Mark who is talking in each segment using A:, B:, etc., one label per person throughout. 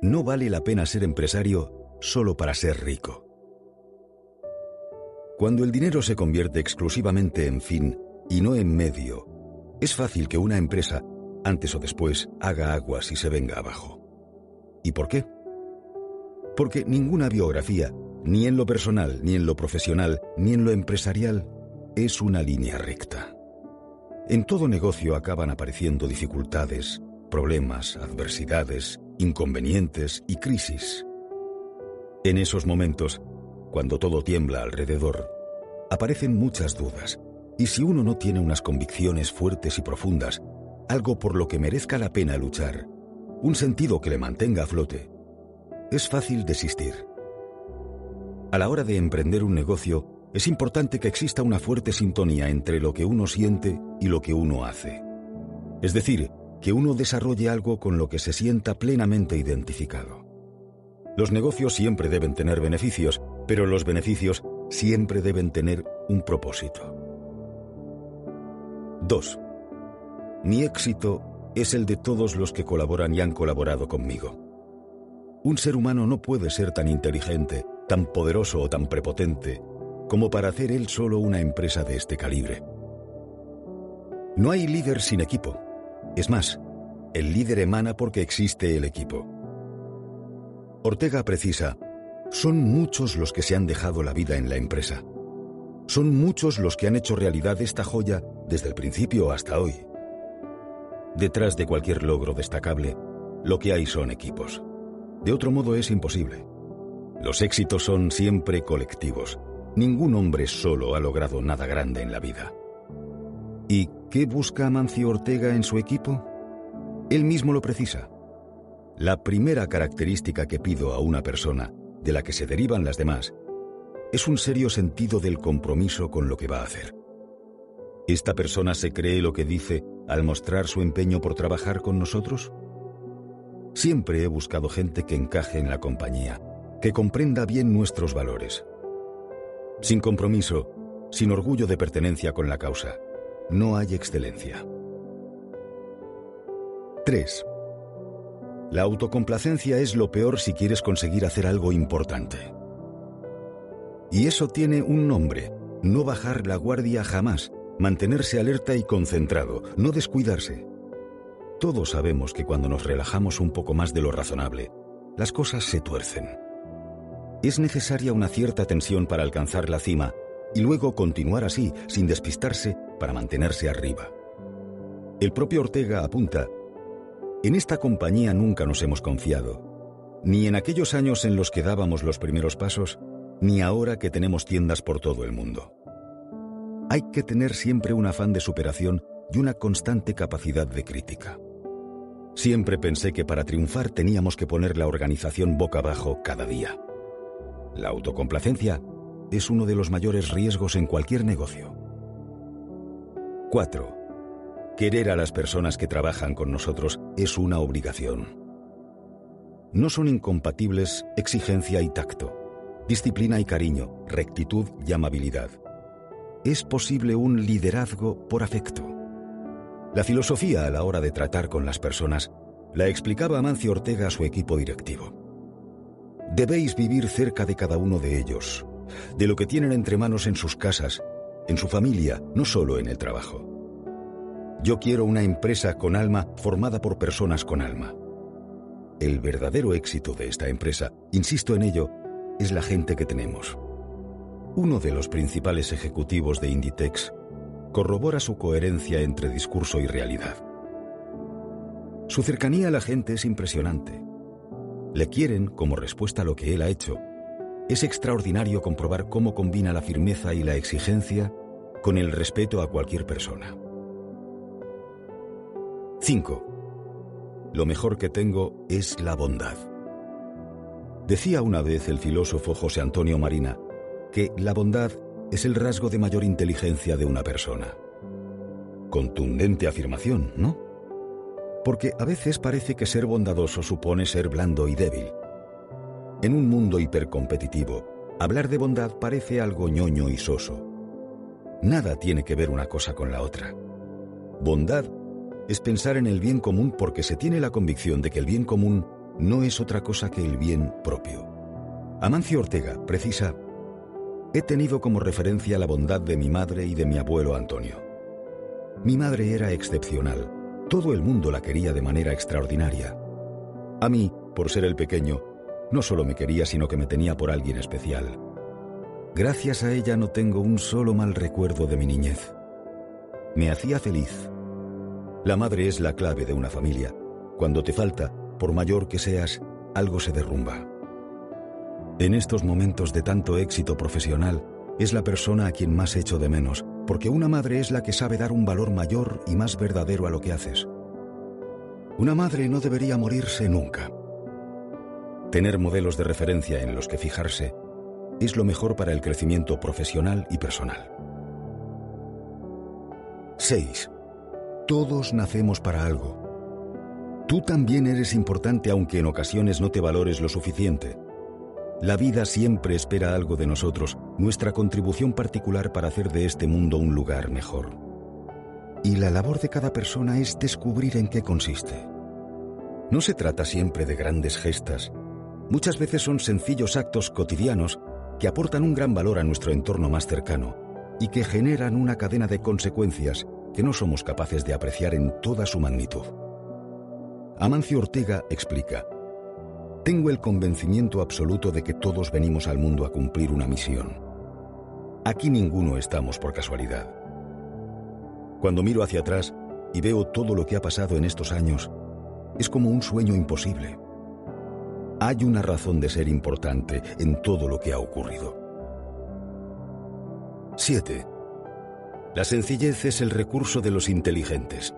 A: No vale la pena ser empresario solo para ser rico. Cuando el dinero se convierte exclusivamente en fin y no en medio, es fácil que una empresa, antes o después, haga aguas y se venga abajo. ¿Y por qué? Porque ninguna biografía, ni en lo personal, ni en lo profesional, ni en lo empresarial, es una línea recta. En todo negocio acaban apareciendo dificultades, problemas, adversidades, inconvenientes y crisis. En esos momentos, cuando todo tiembla alrededor, aparecen muchas dudas, y si uno no tiene unas convicciones fuertes y profundas, algo por lo que merezca la pena luchar, un sentido que le mantenga a flote, es fácil desistir. A la hora de emprender un negocio, es importante que exista una fuerte sintonía entre lo que uno siente y lo que uno hace. Es decir, que uno desarrolle algo con lo que se sienta plenamente identificado. Los negocios siempre deben tener beneficios, pero los beneficios siempre deben tener un propósito. 2. Mi éxito es el de todos los que colaboran y han colaborado conmigo. Un ser humano no puede ser tan inteligente, tan poderoso o tan prepotente como para hacer él solo una empresa de este calibre. No hay líder sin equipo. Es más, el líder emana porque existe el equipo. Ortega precisa, son muchos los que se han dejado la vida en la empresa. Son muchos los que han hecho realidad esta joya desde el principio hasta hoy. Detrás de cualquier logro destacable, lo que hay son equipos. De otro modo es imposible. Los éxitos son siempre colectivos. Ningún hombre solo ha logrado nada grande en la vida. ¿Y qué busca Amancio Ortega en su equipo? Él mismo lo precisa. La primera característica que pido a una persona, de la que se derivan las demás, es un serio sentido del compromiso con lo que va a hacer. ¿Esta persona se cree lo que dice al mostrar su empeño por trabajar con nosotros? Siempre he buscado gente que encaje en la compañía, que comprenda bien nuestros valores, sin compromiso, sin orgullo de pertenencia con la causa, no hay excelencia. 3. La autocomplacencia es lo peor si quieres conseguir hacer algo importante. Y eso tiene un nombre, no bajar la guardia jamás, mantenerse alerta y concentrado, no descuidarse. Todos sabemos que cuando nos relajamos un poco más de lo razonable, las cosas se tuercen. Es necesaria una cierta tensión para alcanzar la cima y luego continuar así, sin despistarse, para mantenerse arriba. El propio Ortega apunta, en esta compañía nunca nos hemos confiado, ni en aquellos años en los que dábamos los primeros pasos, ni ahora que tenemos tiendas por todo el mundo. Hay que tener siempre un afán de superación y una constante capacidad de crítica. Siempre pensé que para triunfar teníamos que poner la organización boca abajo cada día. La autocomplacencia es uno de los mayores riesgos en cualquier negocio. 4. Querer a las personas que trabajan con nosotros es una obligación. No son incompatibles exigencia y tacto, disciplina y cariño, rectitud y amabilidad. Es posible un liderazgo por afecto. La filosofía a la hora de tratar con las personas la explicaba Amancio Ortega a su equipo directivo. Debéis vivir cerca de cada uno de ellos, de lo que tienen entre manos en sus casas, en su familia, no solo en el trabajo. Yo quiero una empresa con alma formada por personas con alma. El verdadero éxito de esta empresa, insisto en ello, es la gente que tenemos. Uno de los principales ejecutivos de Inditex corrobora su coherencia entre discurso y realidad. Su cercanía a la gente es impresionante. Le quieren como respuesta a lo que él ha hecho. Es extraordinario comprobar cómo combina la firmeza y la exigencia con el respeto a cualquier persona. 5. Lo mejor que tengo es la bondad. Decía una vez el filósofo José Antonio Marina que la bondad es el rasgo de mayor inteligencia de una persona. Contundente afirmación, ¿no? porque a veces parece que ser bondadoso supone ser blando y débil. En un mundo hipercompetitivo, hablar de bondad parece algo ñoño y soso. Nada tiene que ver una cosa con la otra. Bondad es pensar en el bien común porque se tiene la convicción de que el bien común no es otra cosa que el bien propio. Amancio Ortega precisa, he tenido como referencia la bondad de mi madre y de mi abuelo Antonio. Mi madre era excepcional, todo el mundo la quería de manera extraordinaria. A mí, por ser el pequeño, no solo me quería, sino que me tenía por alguien especial. Gracias a ella no tengo un solo mal recuerdo de mi niñez. Me hacía feliz. La madre es la clave de una familia. Cuando te falta, por mayor que seas, algo se derrumba. En estos momentos de tanto éxito profesional, es la persona a quien más echo de menos, porque una madre es la que sabe dar un valor mayor y más verdadero a lo que haces. Una madre no debería morirse nunca. Tener modelos de referencia en los que fijarse es lo mejor para el crecimiento profesional y personal. 6. Todos nacemos para algo. Tú también eres importante aunque en ocasiones no te valores lo suficiente. La vida siempre espera algo de nosotros, nuestra contribución particular para hacer de este mundo un lugar mejor. Y la labor de cada persona es descubrir en qué consiste. No se trata siempre de grandes gestas. Muchas veces son sencillos actos cotidianos que aportan un gran valor a nuestro entorno más cercano y que generan una cadena de consecuencias que no somos capaces de apreciar en toda su magnitud. Amancio Ortega explica, Tengo el convencimiento absoluto de que todos venimos al mundo a cumplir una misión. Aquí ninguno estamos por casualidad. Cuando miro hacia atrás y veo todo lo que ha pasado en estos años, es como un sueño imposible. Hay una razón de ser importante en todo lo que ha ocurrido. 7. La sencillez es el recurso de los inteligentes.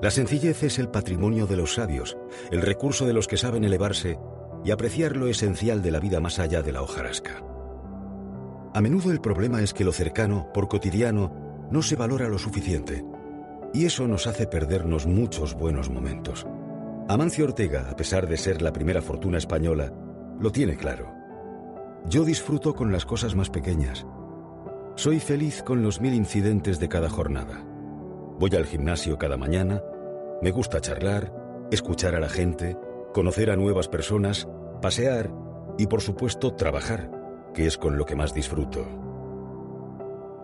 A: La sencillez es el patrimonio de los sabios, el recurso de los que saben elevarse y apreciar lo esencial de la vida más allá de la hojarasca. A menudo el problema es que lo cercano, por cotidiano, no se valora lo suficiente, y eso nos hace perdernos muchos buenos momentos. Amancio Ortega, a pesar de ser la primera fortuna española, lo tiene claro. Yo disfruto con las cosas más pequeñas. Soy feliz con los mil incidentes de cada jornada. Voy al gimnasio cada mañana, me gusta charlar, escuchar a la gente, conocer a nuevas personas, pasear y por supuesto trabajar, que es con lo que más disfruto.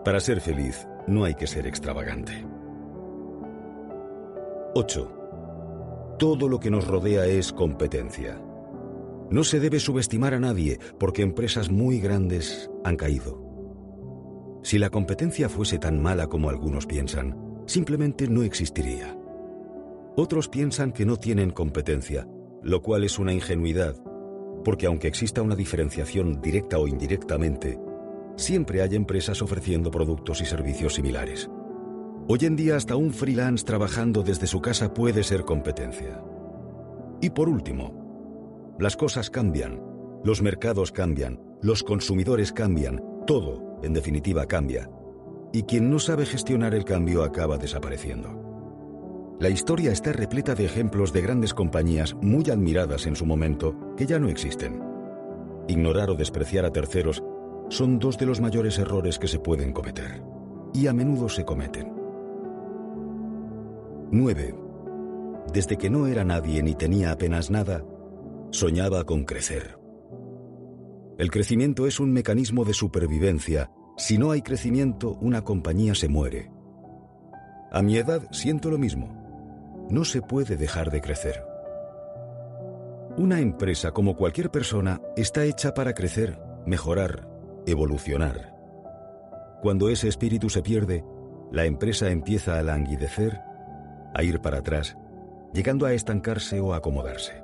A: Para ser feliz no hay que ser extravagante. 8. Todo lo que nos rodea es competencia. No se debe subestimar a nadie porque empresas muy grandes han caído. Si la competencia fuese tan mala como algunos piensan, simplemente no existiría. Otros piensan que no tienen competencia, lo cual es una ingenuidad, porque aunque exista una diferenciación directa o indirectamente, siempre hay empresas ofreciendo productos y servicios similares. Hoy en día hasta un freelance trabajando desde su casa puede ser competencia. Y por último, las cosas cambian, los mercados cambian, los consumidores cambian, todo, en definitiva, cambia. Y quien no sabe gestionar el cambio acaba desapareciendo. La historia está repleta de ejemplos de grandes compañías muy admiradas en su momento que ya no existen. Ignorar o despreciar a terceros son dos de los mayores errores que se pueden cometer. Y a menudo se cometen. 9. Desde que no era nadie ni tenía apenas nada, soñaba con crecer. El crecimiento es un mecanismo de supervivencia. Si no hay crecimiento, una compañía se muere. A mi edad siento lo mismo. No se puede dejar de crecer. Una empresa, como cualquier persona, está hecha para crecer, mejorar, evolucionar. Cuando ese espíritu se pierde, la empresa empieza a languidecer a ir para atrás, llegando a estancarse o acomodarse.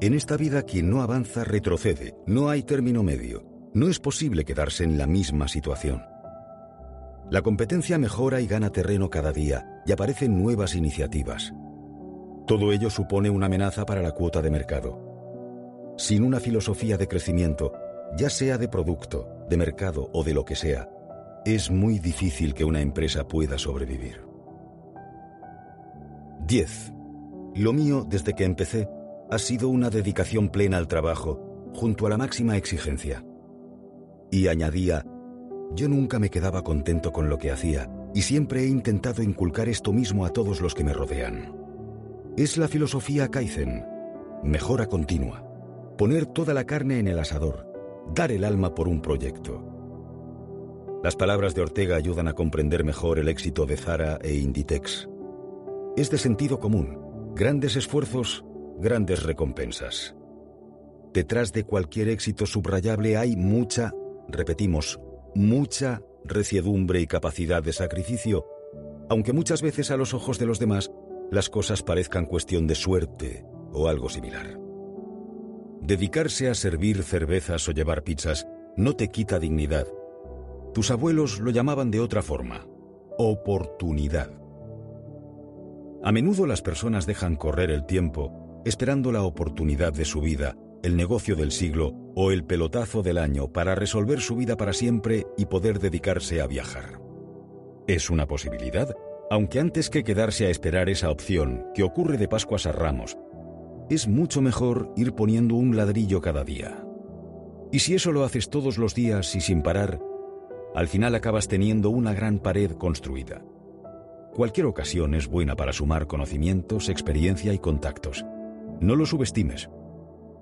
A: En esta vida quien no avanza retrocede, no hay término medio, no es posible quedarse en la misma situación. La competencia mejora y gana terreno cada día y aparecen nuevas iniciativas. Todo ello supone una amenaza para la cuota de mercado. Sin una filosofía de crecimiento, ya sea de producto, de mercado o de lo que sea, es muy difícil que una empresa pueda sobrevivir. 10. Lo mío, desde que empecé, ha sido una dedicación plena al trabajo, junto a la máxima exigencia. Y añadía, yo nunca me quedaba contento con lo que hacía, y siempre he intentado inculcar esto mismo a todos los que me rodean. Es la filosofía Kaizen, mejora continua, poner toda la carne en el asador, dar el alma por un proyecto. Las palabras de Ortega ayudan a comprender mejor el éxito de Zara e Inditex. Es de sentido común, grandes esfuerzos, grandes recompensas. Detrás de cualquier éxito subrayable hay mucha, repetimos, mucha reciedumbre y capacidad de sacrificio, aunque muchas veces a los ojos de los demás las cosas parezcan cuestión de suerte o algo similar. Dedicarse a servir cervezas o llevar pizzas no te quita dignidad. Tus abuelos lo llamaban de otra forma, oportunidad. A menudo las personas dejan correr el tiempo esperando la oportunidad de su vida, el negocio del siglo o el pelotazo del año para resolver su vida para siempre y poder dedicarse a viajar. Es una posibilidad, aunque antes que quedarse a esperar esa opción, que ocurre de Pascuas a Ramos, es mucho mejor ir poniendo un ladrillo cada día. Y si eso lo haces todos los días y sin parar, al final acabas teniendo una gran pared construida. Cualquier ocasión es buena para sumar conocimientos, experiencia y contactos. No lo subestimes.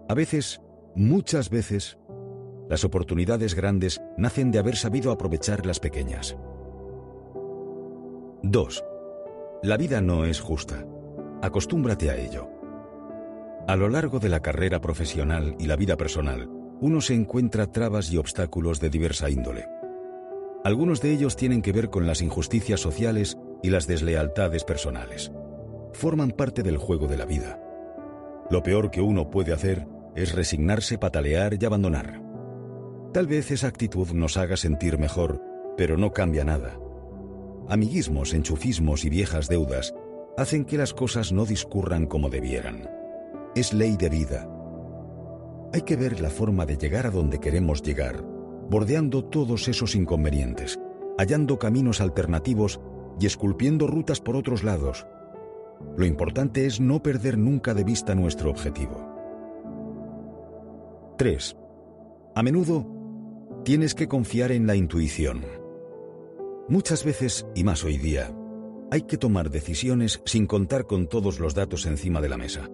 A: A veces, muchas veces, las oportunidades grandes nacen de haber sabido aprovechar las pequeñas. 2. La vida no es justa. Acostúmbrate a ello. A lo largo de la carrera profesional y la vida personal, uno se encuentra trabas y obstáculos de diversa índole. Algunos de ellos tienen que ver con las injusticias sociales y las deslealtades personales. Forman parte del juego de la vida. Lo peor que uno puede hacer es resignarse, patalear y abandonar. Tal vez esa actitud nos haga sentir mejor, pero no cambia nada. Amiguismos, enchufismos y viejas deudas hacen que las cosas no discurran como debieran es ley de vida. Hay que ver la forma de llegar a donde queremos llegar, bordeando todos esos inconvenientes, hallando caminos alternativos y esculpiendo rutas por otros lados. Lo importante es no perder nunca de vista nuestro objetivo. 3. A menudo tienes que confiar en la intuición. Muchas veces, y más hoy día, hay que tomar decisiones sin contar con todos los datos encima de la mesa.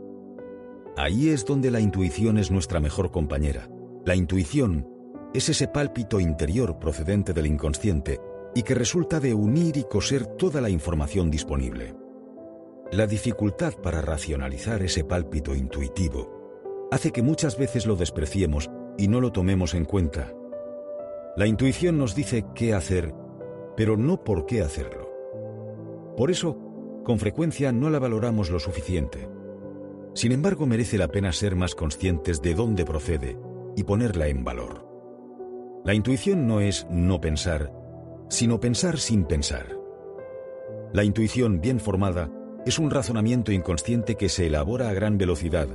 A: Ahí es donde la intuición es nuestra mejor compañera. La intuición es ese pálpito interior procedente del inconsciente y que resulta de unir y coser toda la información disponible. La dificultad para racionalizar ese pálpito intuitivo hace que muchas veces lo despreciemos y no lo tomemos en cuenta. La intuición nos dice qué hacer, pero no por qué hacerlo. Por eso, con frecuencia no la valoramos lo suficiente. Sin embargo, merece la pena ser más conscientes de dónde procede y ponerla en valor. La intuición no es no pensar, sino pensar sin pensar. La intuición bien formada es un razonamiento inconsciente que se elabora a gran velocidad.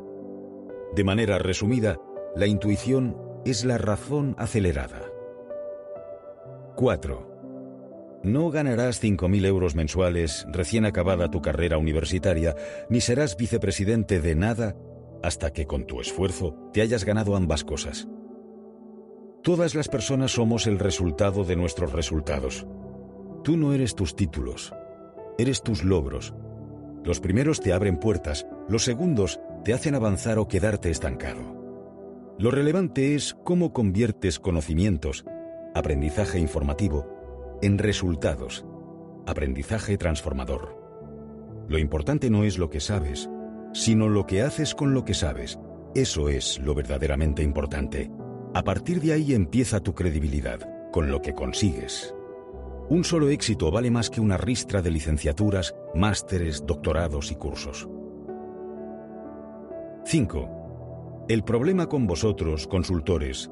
A: De manera resumida, la intuición es la razón acelerada. 4. No ganarás 5.000 euros mensuales recién acabada tu carrera universitaria, ni serás vicepresidente de nada hasta que con tu esfuerzo te hayas ganado ambas cosas. Todas las personas somos el resultado de nuestros resultados. Tú no eres tus títulos, eres tus logros. Los primeros te abren puertas, los segundos te hacen avanzar o quedarte estancado. Lo relevante es cómo conviertes conocimientos, aprendizaje informativo, en resultados. Aprendizaje transformador. Lo importante no es lo que sabes, sino lo que haces con lo que sabes. Eso es lo verdaderamente importante. A partir de ahí empieza tu credibilidad, con lo que consigues. Un solo éxito vale más que una ristra de licenciaturas, másteres, doctorados y cursos. 5. El problema con vosotros, consultores,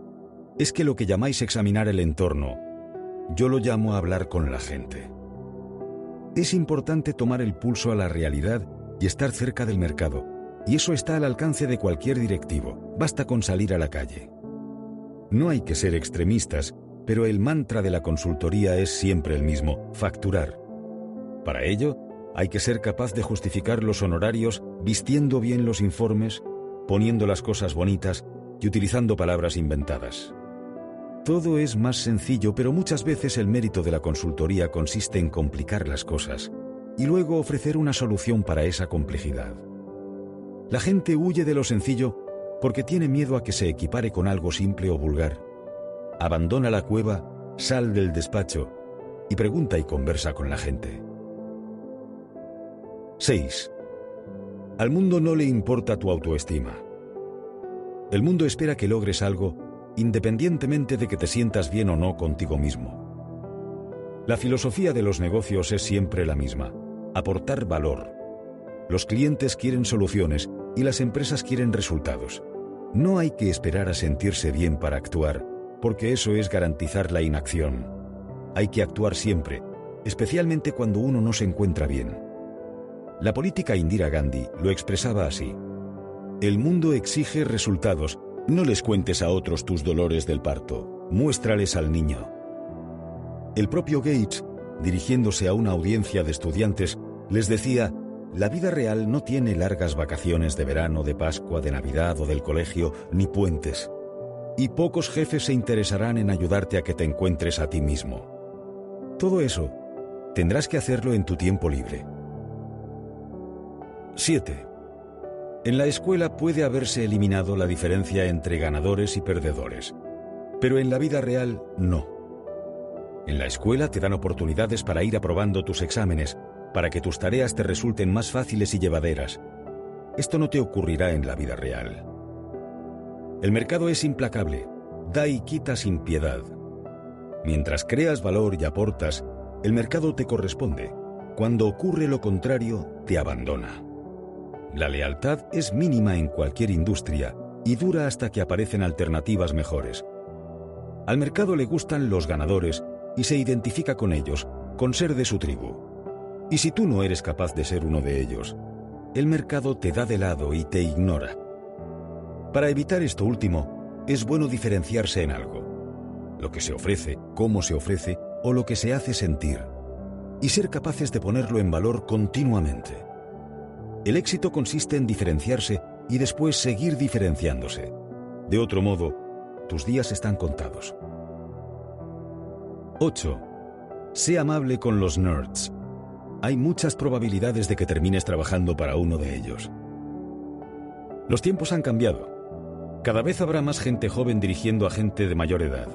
A: es que lo que llamáis examinar el entorno yo lo llamo hablar con la gente. Es importante tomar el pulso a la realidad y estar cerca del mercado, y eso está al alcance de cualquier directivo, basta con salir a la calle. No hay que ser extremistas, pero el mantra de la consultoría es siempre el mismo, facturar. Para ello, hay que ser capaz de justificar los honorarios vistiendo bien los informes, poniendo las cosas bonitas y utilizando palabras inventadas. Todo es más sencillo, pero muchas veces el mérito de la consultoría consiste en complicar las cosas y luego ofrecer una solución para esa complejidad. La gente huye de lo sencillo porque tiene miedo a que se equipare con algo simple o vulgar. Abandona la cueva, sal del despacho y pregunta y conversa con la gente. 6. Al mundo no le importa tu autoestima. El mundo espera que logres algo independientemente de que te sientas bien o no contigo mismo. La filosofía de los negocios es siempre la misma, aportar valor. Los clientes quieren soluciones y las empresas quieren resultados. No hay que esperar a sentirse bien para actuar, porque eso es garantizar la inacción. Hay que actuar siempre, especialmente cuando uno no se encuentra bien. La política Indira Gandhi lo expresaba así. El mundo exige resultados, no les cuentes a otros tus dolores del parto, muéstrales al niño. El propio Gates, dirigiéndose a una audiencia de estudiantes, les decía, la vida real no tiene largas vacaciones de verano, de Pascua, de Navidad o del colegio, ni puentes. Y pocos jefes se interesarán en ayudarte a que te encuentres a ti mismo. Todo eso tendrás que hacerlo en tu tiempo libre. 7. En la escuela puede haberse eliminado la diferencia entre ganadores y perdedores, pero en la vida real no. En la escuela te dan oportunidades para ir aprobando tus exámenes, para que tus tareas te resulten más fáciles y llevaderas. Esto no te ocurrirá en la vida real. El mercado es implacable, da y quita sin piedad. Mientras creas valor y aportas, el mercado te corresponde. Cuando ocurre lo contrario, te abandona. La lealtad es mínima en cualquier industria y dura hasta que aparecen alternativas mejores. Al mercado le gustan los ganadores y se identifica con ellos, con ser de su tribu. Y si tú no eres capaz de ser uno de ellos, el mercado te da de lado y te ignora. Para evitar esto último, es bueno diferenciarse en algo. Lo que se ofrece, cómo se ofrece o lo que se hace sentir. Y ser capaces de ponerlo en valor continuamente. El éxito consiste en diferenciarse y después seguir diferenciándose. De otro modo, tus días están contados. 8. Sé amable con los nerds hay muchas probabilidades de que termines trabajando para uno de ellos. Los tiempos han cambiado. Cada vez habrá más gente joven dirigiendo a gente de mayor edad.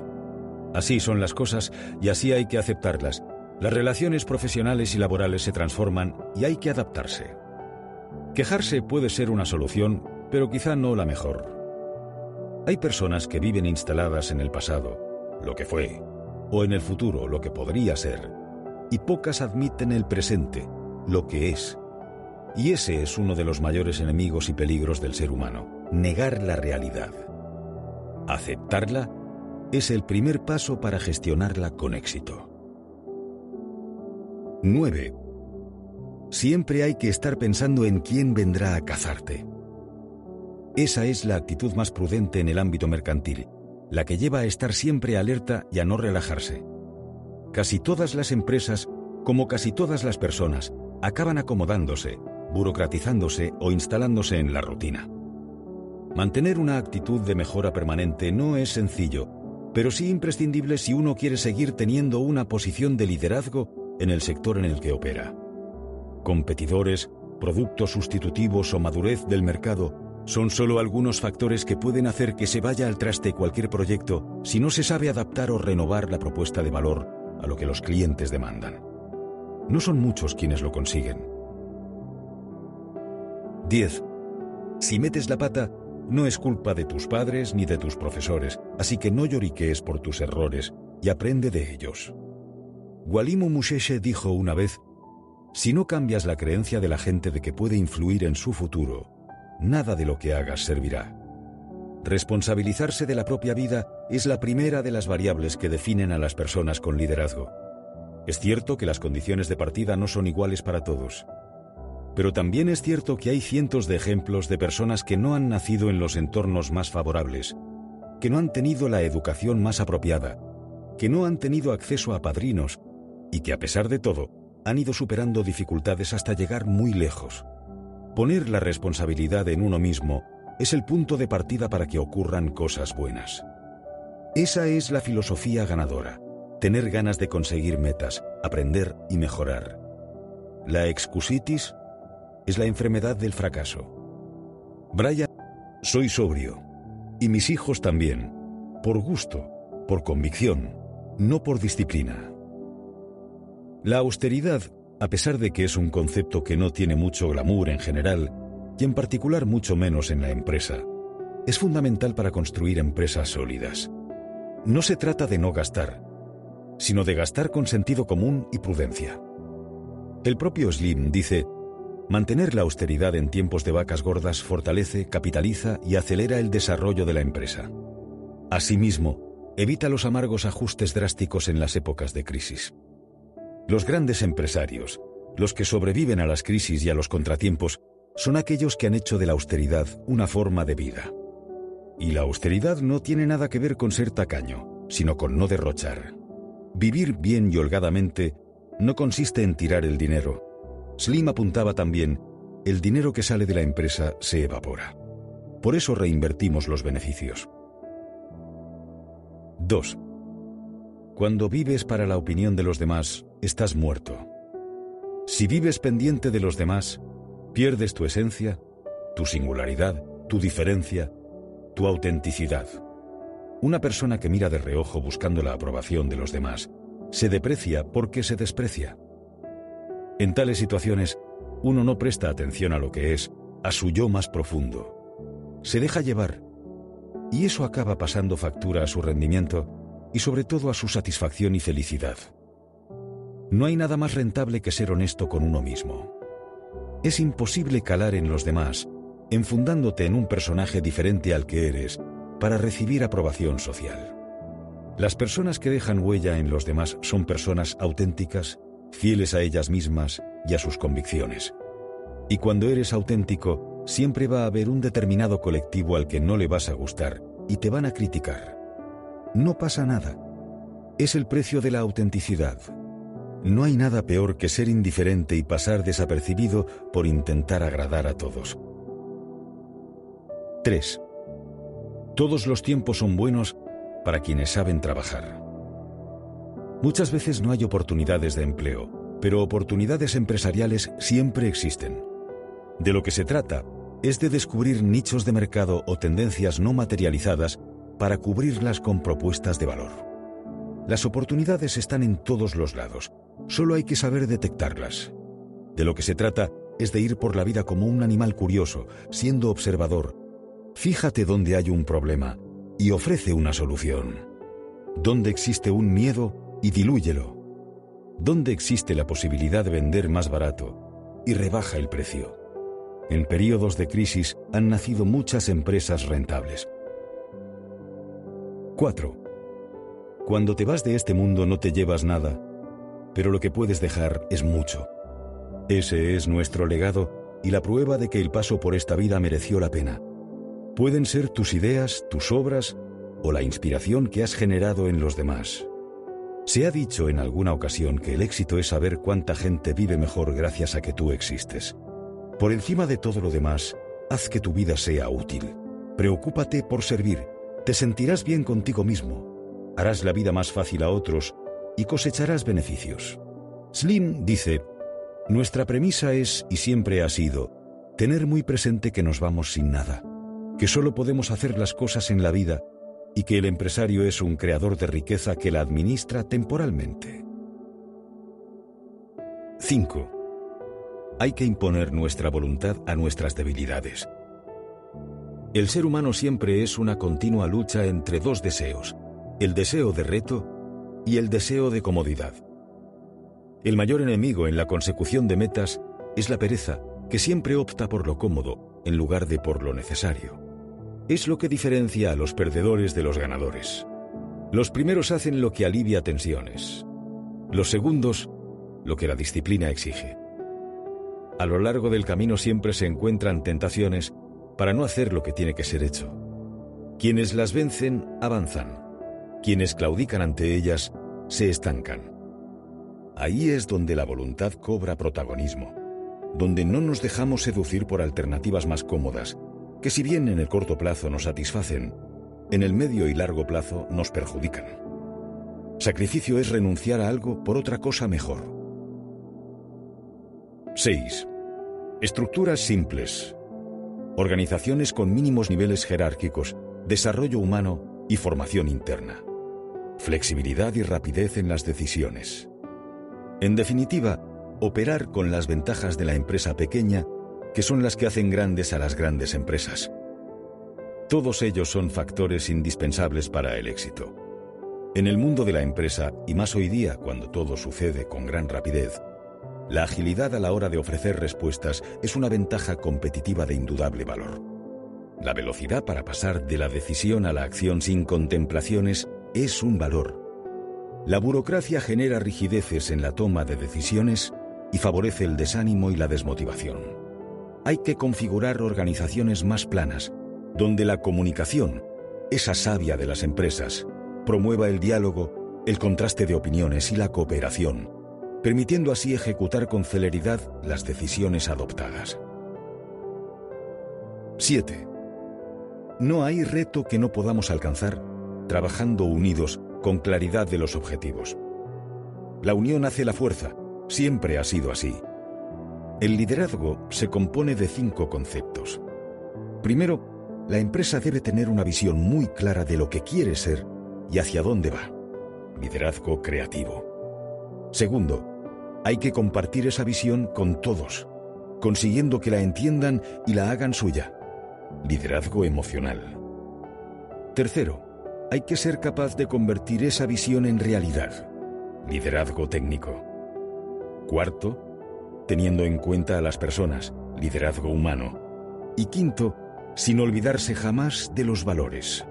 A: Así son las cosas y así hay que aceptarlas. Las relaciones profesionales y laborales se transforman y hay que adaptarse. Quejarse puede ser una solución, pero quizá no la mejor. Hay personas que viven instaladas en el pasado, lo que fue, o en el futuro, lo que podría ser y pocas admiten el presente, lo que es. Y ese es uno de los mayores enemigos y peligros del ser humano, negar la realidad. Aceptarla es el primer paso para gestionarla con éxito. 9. Siempre hay que estar pensando en quién vendrá a cazarte. Esa es la actitud más prudente en el ámbito mercantil, la que lleva a estar siempre alerta y a no relajarse. Casi todas las empresas, como casi todas las personas, acaban acomodándose, burocratizándose o instalándose en la rutina. Mantener una actitud de mejora permanente no es sencillo, pero sí imprescindible si uno quiere seguir teniendo una posición de liderazgo en el sector en el que opera. Competidores, productos sustitutivos o madurez del mercado son solo algunos factores que pueden hacer que se vaya al traste cualquier proyecto si no se sabe adaptar o renovar la propuesta de valor a lo que los clientes demandan. No son muchos quienes lo consiguen. 10. Si metes la pata, no es culpa de tus padres ni de tus profesores, así que no lloriquees por tus errores y aprende de ellos. Walimu Musheshe dijo una vez, si no cambias la creencia de la gente de que puede influir en su futuro, nada de lo que hagas servirá. Responsabilizarse de la propia vida es la primera de las variables que definen a las personas con liderazgo. Es cierto que las condiciones de partida no son iguales para todos. Pero también es cierto que hay cientos de ejemplos de personas que no han nacido en los entornos más favorables, que no han tenido la educación más apropiada, que no han tenido acceso a padrinos y que a pesar de todo han ido superando dificultades hasta llegar muy lejos. Poner la responsabilidad en uno mismo es el punto de partida para que ocurran cosas buenas. Esa es la filosofía ganadora, tener ganas de conseguir metas, aprender y mejorar. La excusitis es la enfermedad del fracaso. Brian, soy sobrio. Y mis hijos también. Por gusto, por convicción, no por disciplina. La austeridad, a pesar de que es un concepto que no tiene mucho glamour en general, y en particular mucho menos en la empresa, es fundamental para construir empresas sólidas. No se trata de no gastar, sino de gastar con sentido común y prudencia. El propio Slim dice, mantener la austeridad en tiempos de vacas gordas fortalece, capitaliza y acelera el desarrollo de la empresa. Asimismo, evita los amargos ajustes drásticos en las épocas de crisis. Los grandes empresarios, los que sobreviven a las crisis y a los contratiempos, son aquellos que han hecho de la austeridad una forma de vida. Y la austeridad no tiene nada que ver con ser tacaño, sino con no derrochar. Vivir bien y holgadamente no consiste en tirar el dinero. Slim apuntaba también, el dinero que sale de la empresa se evapora. Por eso reinvertimos los beneficios. 2. Cuando vives para la opinión de los demás, estás muerto. Si vives pendiente de los demás, pierdes tu esencia, tu singularidad, tu diferencia, tu autenticidad. Una persona que mira de reojo buscando la aprobación de los demás se deprecia porque se desprecia. En tales situaciones, uno no presta atención a lo que es, a su yo más profundo. Se deja llevar, y eso acaba pasando factura a su rendimiento y sobre todo a su satisfacción y felicidad. No hay nada más rentable que ser honesto con uno mismo. Es imposible calar en los demás, enfundándote en un personaje diferente al que eres, para recibir aprobación social. Las personas que dejan huella en los demás son personas auténticas, fieles a ellas mismas y a sus convicciones. Y cuando eres auténtico, siempre va a haber un determinado colectivo al que no le vas a gustar y te van a criticar. No pasa nada. Es el precio de la autenticidad. No hay nada peor que ser indiferente y pasar desapercibido por intentar agradar a todos. 3. Todos los tiempos son buenos para quienes saben trabajar. Muchas veces no hay oportunidades de empleo, pero oportunidades empresariales siempre existen. De lo que se trata es de descubrir nichos de mercado o tendencias no materializadas para cubrirlas con propuestas de valor. Las oportunidades están en todos los lados, solo hay que saber detectarlas. De lo que se trata es de ir por la vida como un animal curioso, siendo observador. Fíjate dónde hay un problema y ofrece una solución. ¿Dónde existe un miedo y dilúyelo? ¿Dónde existe la posibilidad de vender más barato y rebaja el precio? En periodos de crisis han nacido muchas empresas rentables. 4. Cuando te vas de este mundo no te llevas nada, pero lo que puedes dejar es mucho. Ese es nuestro legado y la prueba de que el paso por esta vida mereció la pena. Pueden ser tus ideas, tus obras o la inspiración que has generado en los demás. Se ha dicho en alguna ocasión que el éxito es saber cuánta gente vive mejor gracias a que tú existes. Por encima de todo lo demás, haz que tu vida sea útil. Preocúpate por servir, te sentirás bien contigo mismo, harás la vida más fácil a otros y cosecharás beneficios. Slim dice, nuestra premisa es, y siempre ha sido, tener muy presente que nos vamos sin nada que solo podemos hacer las cosas en la vida y que el empresario es un creador de riqueza que la administra temporalmente. 5. Hay que imponer nuestra voluntad a nuestras debilidades. El ser humano siempre es una continua lucha entre dos deseos, el deseo de reto y el deseo de comodidad. El mayor enemigo en la consecución de metas es la pereza, que siempre opta por lo cómodo en lugar de por lo necesario. Es lo que diferencia a los perdedores de los ganadores. Los primeros hacen lo que alivia tensiones. Los segundos, lo que la disciplina exige. A lo largo del camino siempre se encuentran tentaciones para no hacer lo que tiene que ser hecho. Quienes las vencen avanzan. Quienes claudican ante ellas se estancan. Ahí es donde la voluntad cobra protagonismo donde no nos dejamos seducir por alternativas más cómodas, que si bien en el corto plazo nos satisfacen, en el medio y largo plazo nos perjudican. Sacrificio es renunciar a algo por otra cosa mejor. 6. Estructuras simples. organizaciones con mínimos niveles jerárquicos, desarrollo humano y formación interna, flexibilidad y rapidez en las decisiones. En definitiva, operar con las ventajas de la empresa pequeña, que son las que hacen grandes a las grandes empresas. Todos ellos son factores indispensables para el éxito. En el mundo de la empresa, y más hoy día cuando todo sucede con gran rapidez, la agilidad a la hora de ofrecer respuestas es una ventaja competitiva de indudable valor. La velocidad para pasar de la decisión a la acción sin contemplaciones es un valor. La burocracia genera rigideces en la toma de decisiones y favorece el desánimo y la desmotivación. Hay que configurar organizaciones más planas, donde la comunicación, esa savia de las empresas, promueva el diálogo, el contraste de opiniones y la cooperación, permitiendo así ejecutar con celeridad las decisiones adoptadas. 7. No hay reto que no podamos alcanzar trabajando unidos con claridad de los objetivos. La unión hace la fuerza, siempre ha sido así. El liderazgo se compone de cinco conceptos. Primero, la empresa debe tener una visión muy clara de lo que quiere ser y hacia dónde va. Liderazgo creativo. Segundo, hay que compartir esa visión con todos, consiguiendo que la entiendan y la hagan suya. Liderazgo emocional. Tercero, hay que ser capaz de convertir esa visión en realidad. Liderazgo técnico. Cuarto, teniendo en cuenta a las personas. Liderazgo humano. Y quinto, sin olvidarse jamás de los valores.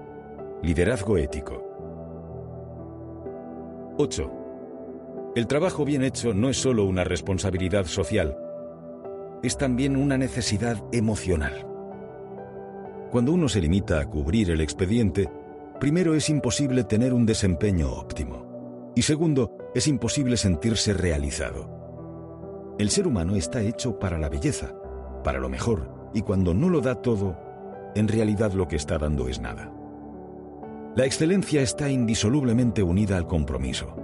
A: Liderazgo ético. 8. El trabajo bien hecho no es solo una responsabilidad social, es también una necesidad emocional. Cuando uno se limita a cubrir el expediente, primero es imposible tener un desempeño óptimo y segundo, es imposible sentirse realizado. El ser humano está hecho para la belleza, para lo mejor, y cuando no lo da todo, en realidad lo que está dando es nada. La excelencia está indisolublemente unida al compromiso.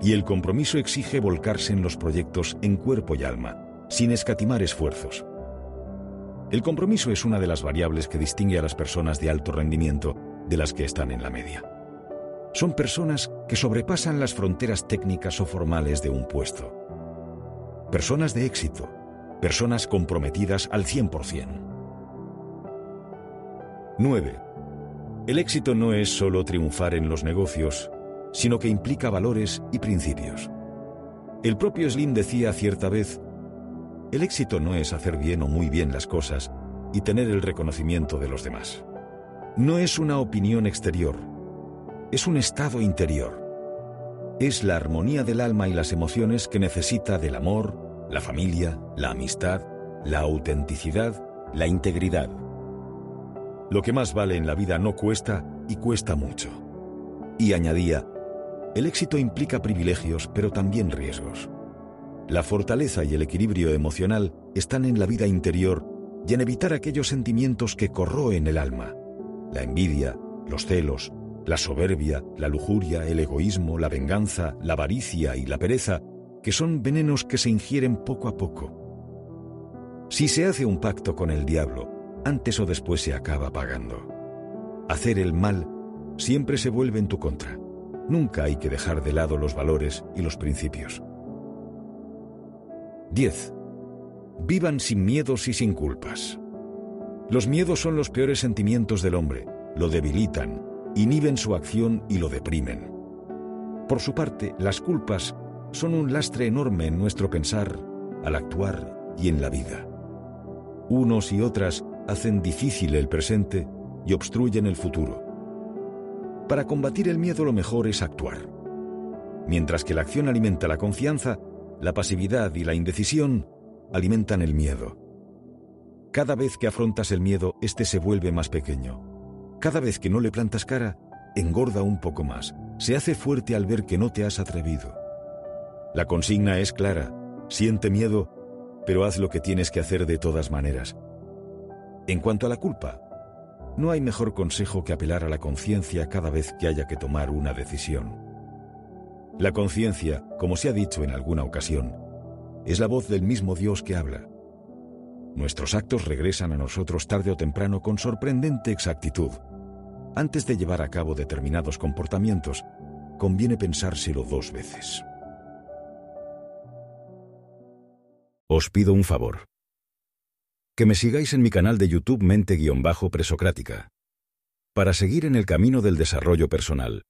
A: Y el compromiso exige volcarse en los proyectos en cuerpo y alma, sin escatimar esfuerzos. El compromiso es una de las variables que distingue a las personas de alto rendimiento de las que están en la media. Son personas que sobrepasan las fronteras técnicas o formales de un puesto. Personas de éxito, personas comprometidas al 100%. 9. El éxito no es solo triunfar en los negocios, sino que implica valores y principios. El propio Slim decía cierta vez, el éxito no es hacer bien o muy bien las cosas y tener el reconocimiento de los demás. No es una opinión exterior, es un estado interior. Es la armonía del alma y las emociones que necesita del amor, la familia, la amistad, la autenticidad, la integridad. Lo que más vale en la vida no cuesta y cuesta mucho. Y añadía, el éxito implica privilegios, pero también riesgos. La fortaleza y el equilibrio emocional están en la vida interior y en evitar aquellos sentimientos que corroen el alma. La envidia, los celos, la soberbia, la lujuria, el egoísmo, la venganza, la avaricia y la pereza, que son venenos que se ingieren poco a poco. Si se hace un pacto con el diablo, antes o después se acaba pagando. Hacer el mal siempre se vuelve en tu contra. Nunca hay que dejar de lado los valores y los principios. 10. Vivan sin miedos y sin culpas. Los miedos son los peores sentimientos del hombre, lo debilitan, inhiben su acción y lo deprimen. Por su parte, las culpas son un lastre enorme en nuestro pensar, al actuar y en la vida. Unos y otras hacen difícil el presente y obstruyen el futuro. Para combatir el miedo lo mejor es actuar. Mientras que la acción alimenta la confianza, la pasividad y la indecisión alimentan el miedo. Cada vez que afrontas el miedo, éste se vuelve más pequeño. Cada vez que no le plantas cara, engorda un poco más. Se hace fuerte al ver que no te has atrevido. La consigna es clara. Siente miedo, pero haz lo que tienes que hacer de todas maneras. En cuanto a la culpa, no hay mejor consejo que apelar a la conciencia cada vez que haya que tomar una decisión. La conciencia, como se ha dicho en alguna ocasión, es la voz del mismo Dios que habla. Nuestros actos regresan a nosotros tarde o temprano con sorprendente exactitud. Antes de llevar a cabo determinados comportamientos, conviene pensárselo dos veces. Os pido un favor. Que me sigáis en mi canal de YouTube Mente-Presocrática. Para seguir en el camino del desarrollo personal